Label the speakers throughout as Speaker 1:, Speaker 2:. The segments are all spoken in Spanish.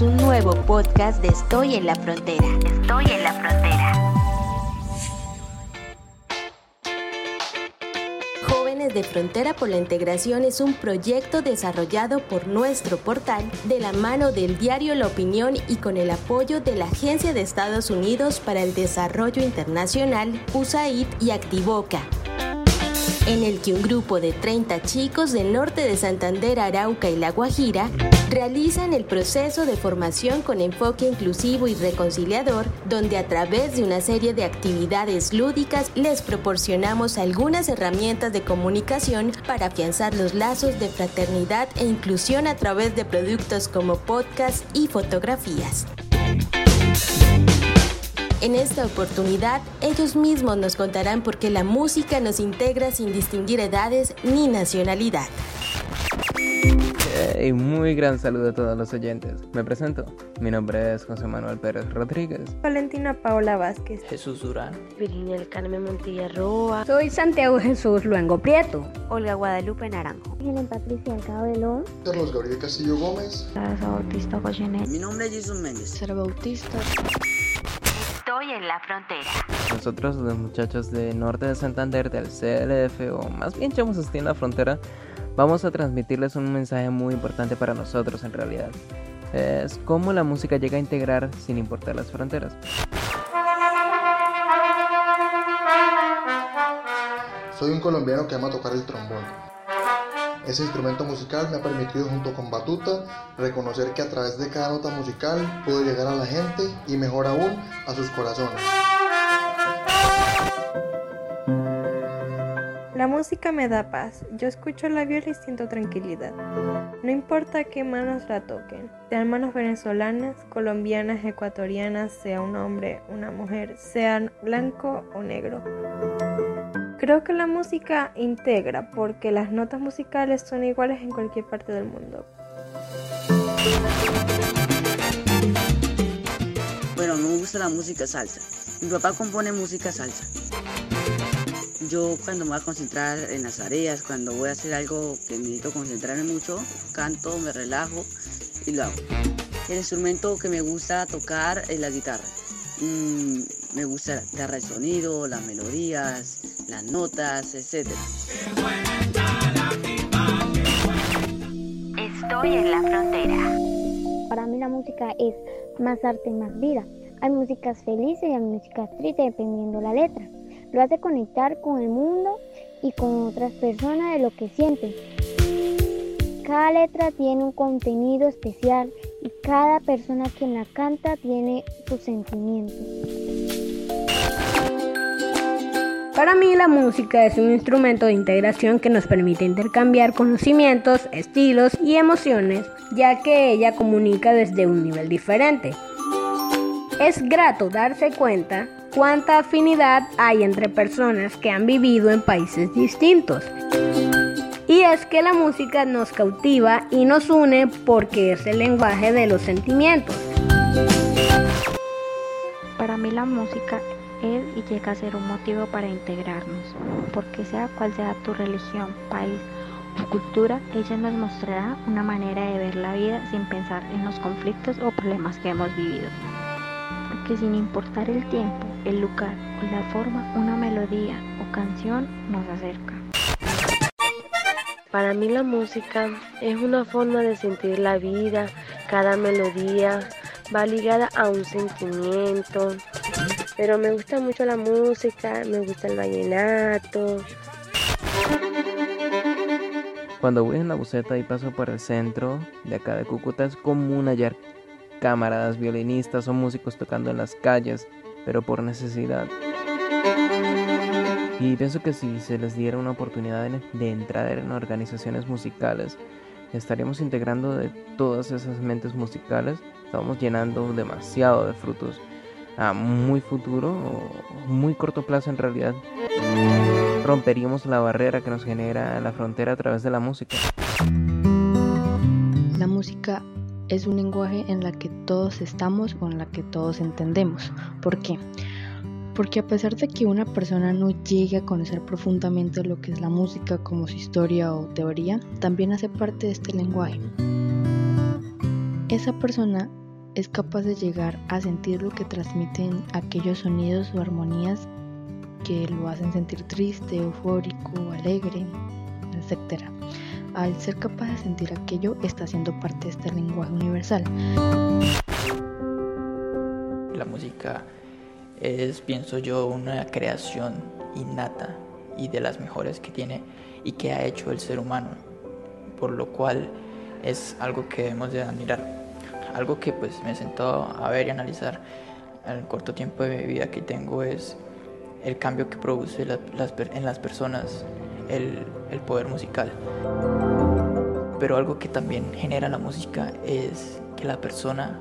Speaker 1: un nuevo podcast de Estoy en la Frontera. Estoy en la Frontera. Jóvenes de Frontera por la Integración es un proyecto desarrollado por nuestro portal de la mano del diario La Opinión y con el apoyo de la Agencia de Estados Unidos para el Desarrollo Internacional, USAID y Activoca en el que un grupo de 30 chicos del norte de Santander, Arauca y La Guajira realizan el proceso de formación con enfoque inclusivo y reconciliador, donde a través de una serie de actividades lúdicas les proporcionamos algunas herramientas de comunicación para afianzar los lazos de fraternidad e inclusión a través de productos como podcasts y fotografías. En esta oportunidad, ellos mismos nos contarán por qué la música nos integra sin distinguir edades ni nacionalidad.
Speaker 2: Y muy gran saludo a todos los oyentes. Me presento. Mi nombre es José Manuel Pérez Rodríguez.
Speaker 3: Valentina Paola Vázquez.
Speaker 4: Jesús Durán.
Speaker 5: Virginia del Carmen Montilla Roa.
Speaker 6: Soy Santiago Jesús Luengo Prieto.
Speaker 7: Olga Guadalupe Naranjo.
Speaker 8: Helen Patricia Cabelón.
Speaker 9: Carlos Gabriel Castillo Gómez.
Speaker 10: Sara Bautista Goyenet.
Speaker 11: Mi nombre es Jason Méndez.
Speaker 12: Sara Bautista.
Speaker 1: Estoy en la frontera.
Speaker 2: Nosotros, los muchachos de norte de Santander, del CLF, o más bien Chamos así en la frontera, vamos a transmitirles un mensaje muy importante para nosotros en realidad. Es cómo la música llega a integrar sin importar las fronteras.
Speaker 9: Soy un colombiano que ama tocar el trombón. Ese instrumento musical me ha permitido junto con Batuta reconocer que a través de cada nota musical puedo llegar a la gente y mejor aún a sus corazones.
Speaker 3: La música me da paz, yo escucho la viola y siento tranquilidad. No importa qué manos la toquen, sean manos venezolanas, colombianas, ecuatorianas, sea un hombre, una mujer, sean blanco o negro. Creo que la música integra porque las notas musicales son iguales en cualquier parte del mundo.
Speaker 11: Bueno, me gusta la música salsa. Mi papá compone música salsa. Yo cuando me voy a concentrar en las tareas, cuando voy a hacer algo que necesito concentrarme mucho, canto, me relajo y lo hago. El instrumento que me gusta tocar es la guitarra. Mm, me gusta la guitarra, el sonido, las melodías, las notas, etc.
Speaker 1: Estoy en la frontera.
Speaker 8: Para mí la música es más arte, más vida. Hay músicas felices y hay músicas tristes dependiendo la letra. Lo hace conectar con el mundo y con otras personas de lo que sienten. Cada letra tiene un contenido especial y cada persona quien la canta tiene sus sentimientos.
Speaker 6: Para mí la música es un instrumento de integración que nos permite intercambiar conocimientos, estilos y emociones, ya que ella comunica desde un nivel diferente. Es grato darse cuenta cuánta afinidad hay entre personas que han vivido en países distintos. Y es que la música nos cautiva y nos une porque es el lenguaje de los sentimientos.
Speaker 10: Para mí la música y llega a ser un motivo para integrarnos, porque sea cual sea tu religión, país o cultura, ella nos mostrará una manera de ver la vida sin pensar en los conflictos o problemas que hemos vivido. Porque sin importar el tiempo, el lugar o la forma, una melodía o canción nos acerca.
Speaker 5: Para mí la música es una forma de sentir la vida, cada melodía va ligada a un sentimiento. Pero me gusta mucho la música, me gusta el vallenato.
Speaker 2: Cuando voy en la buceta y paso por el centro de acá de Cúcuta es común hallar camaradas violinistas o músicos tocando en las calles, pero por necesidad. Y pienso que si se les diera una oportunidad de entrar en organizaciones musicales, estaríamos integrando de todas esas mentes musicales, estamos llenando demasiado de frutos a muy futuro o muy corto plazo en realidad. Romperíamos la barrera que nos genera la frontera a través de la música.
Speaker 12: La música es un lenguaje en la que todos estamos o en la que todos entendemos. ¿Por qué? Porque a pesar de que una persona no llegue a conocer profundamente lo que es la música como su historia o teoría, también hace parte de este lenguaje. Esa persona es capaz de llegar a sentir lo que transmiten aquellos sonidos o armonías que lo hacen sentir triste, eufórico, alegre, etc. Al ser capaz de sentir aquello, está siendo parte de este lenguaje universal.
Speaker 4: La música es, pienso yo, una creación innata y de las mejores que tiene y que ha hecho el ser humano, por lo cual es algo que debemos de admirar. Algo que pues me sentó a ver y analizar el corto tiempo de vida que tengo es el cambio que produce en las personas el, el poder musical. Pero algo que también genera la música es que la persona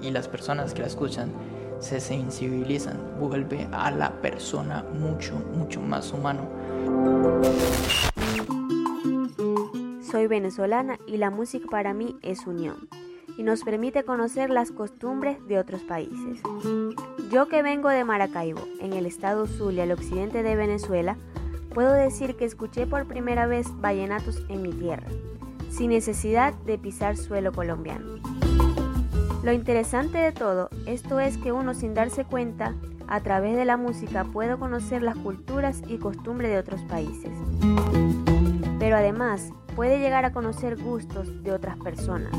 Speaker 4: y las personas que la escuchan se sensibilizan, vuelve a la persona mucho, mucho más humano.
Speaker 7: Soy venezolana y la música para mí es unión y nos permite conocer las costumbres de otros países. Yo que vengo de Maracaibo, en el estado Zulia, al occidente de Venezuela, puedo decir que escuché por primera vez vallenatos en mi tierra, sin necesidad de pisar suelo colombiano. Lo interesante de todo esto es que uno sin darse cuenta, a través de la música puedo conocer las culturas y costumbres de otros países. Pero además puede llegar a conocer gustos de otras personas.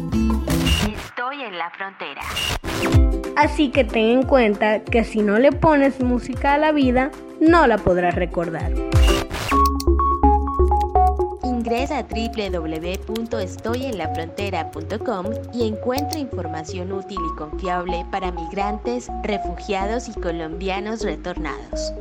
Speaker 1: Estoy en la frontera.
Speaker 6: Así que ten en cuenta que si no le pones música a la vida, no la podrás recordar.
Speaker 1: Ingresa a www.estoyenlafrontera.com y encuentra información útil y confiable para migrantes, refugiados y colombianos retornados.